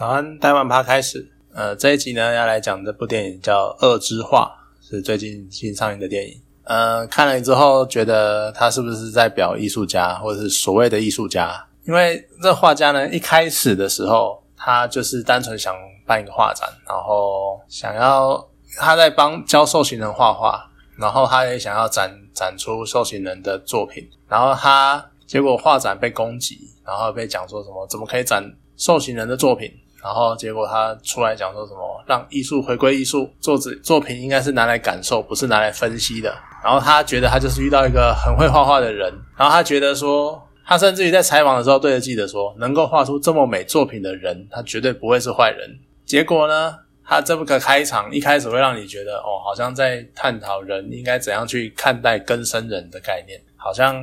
早安，台湾趴开始。呃，这一集呢要来讲这部电影叫《恶之画》，是最近新上映的电影。呃，看了之后觉得他是不是在表艺术家，或者是所谓的艺术家？因为这画家呢，一开始的时候他就是单纯想办一个画展，然后想要他在帮教受刑人画画，然后他也想要展展出受刑人的作品，然后他结果画展被攻击，然后被讲说什么怎么可以展受刑人的作品？然后结果他出来讲说什么，让艺术回归艺术，作者作品应该是拿来感受，不是拿来分析的。然后他觉得他就是遇到一个很会画画的人，然后他觉得说，他甚至于在采访的时候对着记者说，能够画出这么美作品的人，他绝对不会是坏人。结果呢，他这个开场一开始会让你觉得，哦，好像在探讨人应该怎样去看待根生人的概念，好像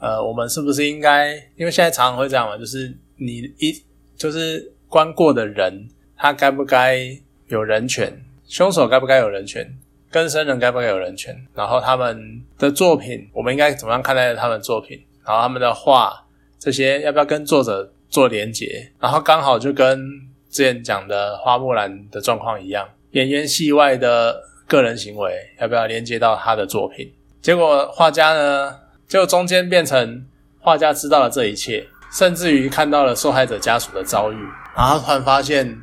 呃，我们是不是应该，因为现在常常会这样嘛，就是你一就是。关过的人，他该不该有人权？凶手该不该有人权？跟生人该不该有人权？然后他们的作品，我们应该怎么样看待他们作品？然后他们的画，这些要不要跟作者做连结？然后刚好就跟之前讲的花木兰的状况一样，演员戏外的个人行为要不要连接到他的作品？结果画家呢，就中间变成画家知道了这一切，甚至于看到了受害者家属的遭遇。然后突然发现，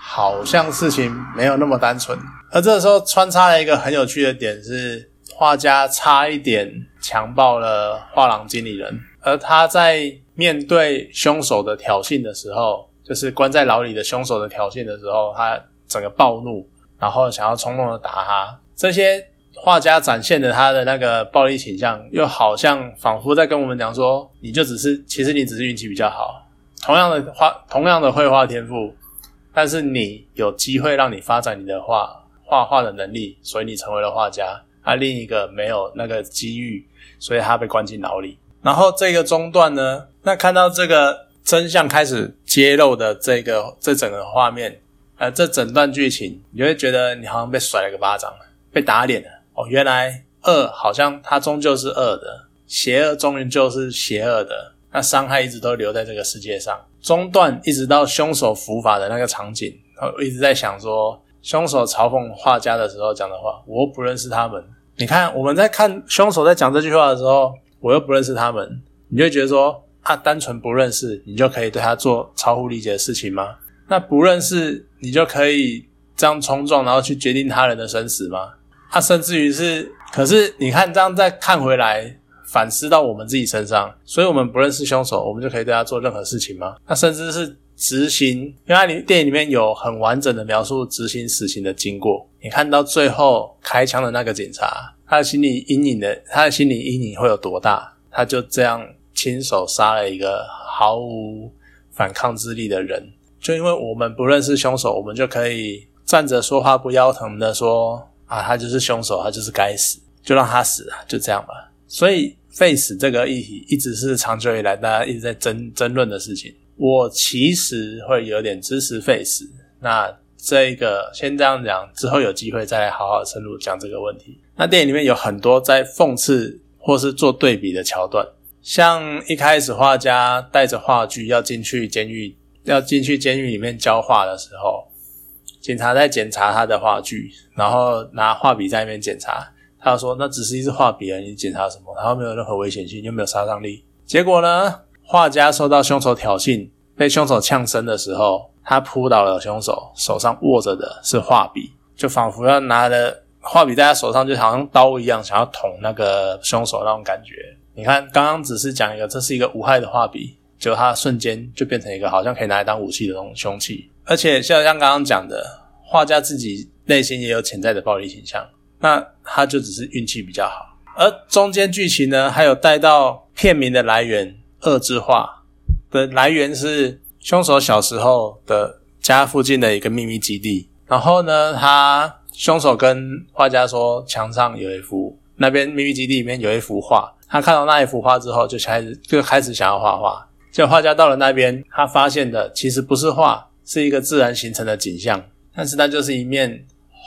好像事情没有那么单纯。而这个时候穿插了一个很有趣的点是，画家差一点强暴了画廊经理人。而他在面对凶手的挑衅的时候，就是关在牢里的凶手的挑衅的时候，他整个暴怒，然后想要冲动的打他。这些画家展现的他的那个暴力倾向，又好像仿佛在跟我们讲说，你就只是，其实你只是运气比较好。同样的画，同样的绘画天赋，但是你有机会让你发展你的画画画的能力，所以你成为了画家。而另一个没有那个机遇，所以他被关进牢里。然后这个中段呢，那看到这个真相开始揭露的这个这整个画面，呃，这整段剧情，你会觉得你好像被甩了个巴掌，被打脸了。哦，原来恶好像它终究是恶的，邪恶终于就是邪恶的。那伤害一直都留在这个世界上，中段一直到凶手伏法的那个场景，我一直在想说，凶手嘲讽画家的时候讲的话，我不认识他们。你看我们在看凶手在讲这句话的时候，我又不认识他们，你就觉得说，他单纯不认识，你就可以对他做超乎理解的事情吗？那不认识，你就可以这样冲撞，然后去决定他人的生死吗？他甚至于是，可是你看这样再看回来。反思到我们自己身上，所以我们不认识凶手，我们就可以对他做任何事情吗？那甚至是执行，因为你电影里面有很完整的描述执行死刑的经过。你看到最后开枪的那个警察，他的心理阴影的，他的心理阴影会有多大？他就这样亲手杀了一个毫无反抗之力的人，就因为我们不认识凶手，我们就可以站着说话不腰疼的说啊，他就是凶手，他就是该死，就让他死啊，就这样吧。所以。face 这个议题一直是长久以来大家一直在争争论的事情。我其实会有点支持 face。那这个先这样讲，之后有机会再来好好深入讲这个问题。那电影里面有很多在讽刺或是做对比的桥段，像一开始画家带着画具要进去监狱，要进去监狱里面教画的时候，警察在检查他的画具，然后拿画笔在那边检查。他说：“那只是一支画笔而已，你检查什么？然后没有任何危险性，又没有杀伤力。结果呢？画家受到凶手挑衅，被凶手呛声的时候，他扑倒了凶手，手上握着的是画笔，就仿佛要拿着画笔在他手上，就好像刀一样，想要捅那个凶手那种感觉。你看，刚刚只是讲一个，这是一个无害的画笔，就他瞬间就变成一个好像可以拿来当武器的那种凶器。而且，像像刚刚讲的，画家自己内心也有潜在的暴力倾向。”那他就只是运气比较好，而中间剧情呢，还有带到片名的来源“恶之画”的来源是凶手小时候的家附近的一个秘密基地。然后呢，他凶手跟画家说，墙上有一幅那边秘密基地里面有一幅画。他看到那一幅画之后，就开始就开始想要画画。就画家到了那边，他发现的其实不是画，是一个自然形成的景象，但是那就是一面。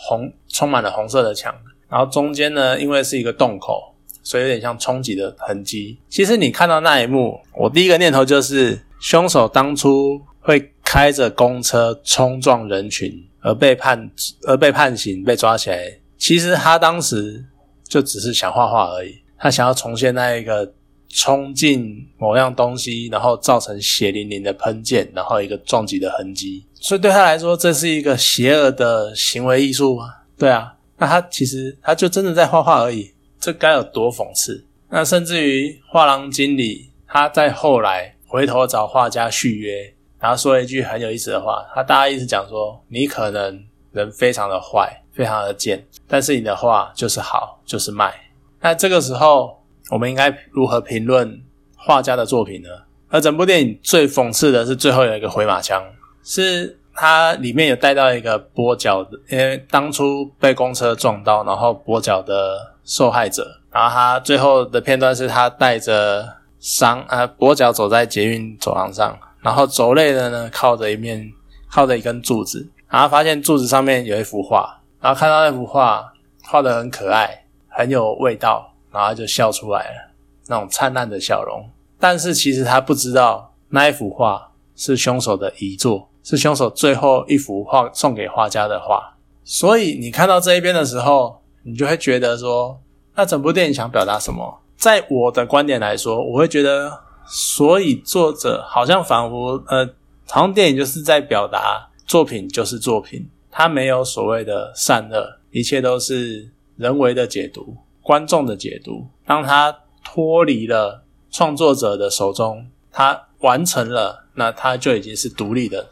红充满了红色的墙，然后中间呢，因为是一个洞口，所以有点像冲击的痕迹。其实你看到那一幕，我第一个念头就是凶手当初会开着公车冲撞人群而被判而被判刑被抓起来，其实他当时就只是想画画而已，他想要重现那一个冲进某样东西，然后造成血淋淋的喷溅，然后一个撞击的痕迹。所以对他来说，这是一个邪恶的行为艺术吗？对啊，那他其实他就真的在画画而已，这该有多讽刺？那甚至于画廊经理他在后来回头找画家续约，然后说了一句很有意思的话，他大概意思讲说：你可能人非常的坏，非常的贱，但是你的画就是好，就是卖。那这个时候，我们应该如何评论画家的作品呢？而整部电影最讽刺的是最后有一个回马枪，是它里面有带到一个跛脚的，因为当初被公车撞到，然后跛脚的受害者。然后他最后的片段是他带着伤啊跛脚走在捷运走廊上，然后走累了呢，靠着一面靠着一根柱子，然后发现柱子上面有一幅画，然后看到那幅画画的很可爱，很有味道，然后就笑出来了，那种灿烂的笑容。但是其实他不知道那一幅画是凶手的遗作，是凶手最后一幅画送给画家的画。所以你看到这一边的时候，你就会觉得说。那整部电影想表达什么？在我的观点来说，我会觉得，所以作者好像仿佛，呃，好像电影就是在表达作品就是作品，它没有所谓的善恶，一切都是人为的解读，观众的解读。当他脱离了创作者的手中，他完成了，那他就已经是独立的、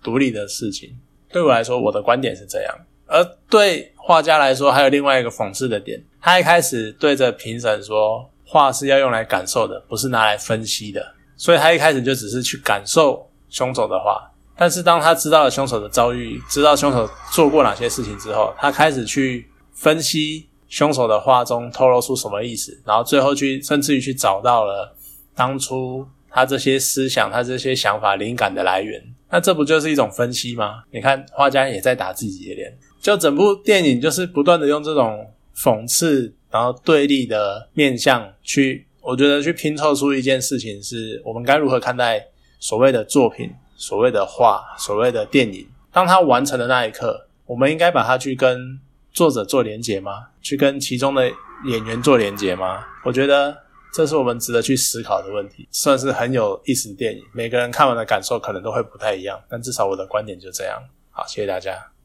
独立的事情。对我来说，我的观点是这样。而对画家来说，还有另外一个讽刺的点。他一开始对着评审说：“画是要用来感受的，不是拿来分析的。”所以他一开始就只是去感受凶手的画。但是当他知道了凶手的遭遇，知道凶手做过哪些事情之后，他开始去分析凶手的画中透露出什么意思，然后最后去甚至于去找到了当初他这些思想、他这些想法灵感的来源。那这不就是一种分析吗？你看画家也在打自己的脸。就整部电影就是不断的用这种讽刺，然后对立的面相去，我觉得去拼凑出一件事情，是我们该如何看待所谓的作品、所谓的画、所谓的电影。当它完成的那一刻，我们应该把它去跟作者做连接吗？去跟其中的演员做连接吗？我觉得这是我们值得去思考的问题，算是很有意思的电影。每个人看完的感受可能都会不太一样，但至少我的观点就这样。好，谢谢大家。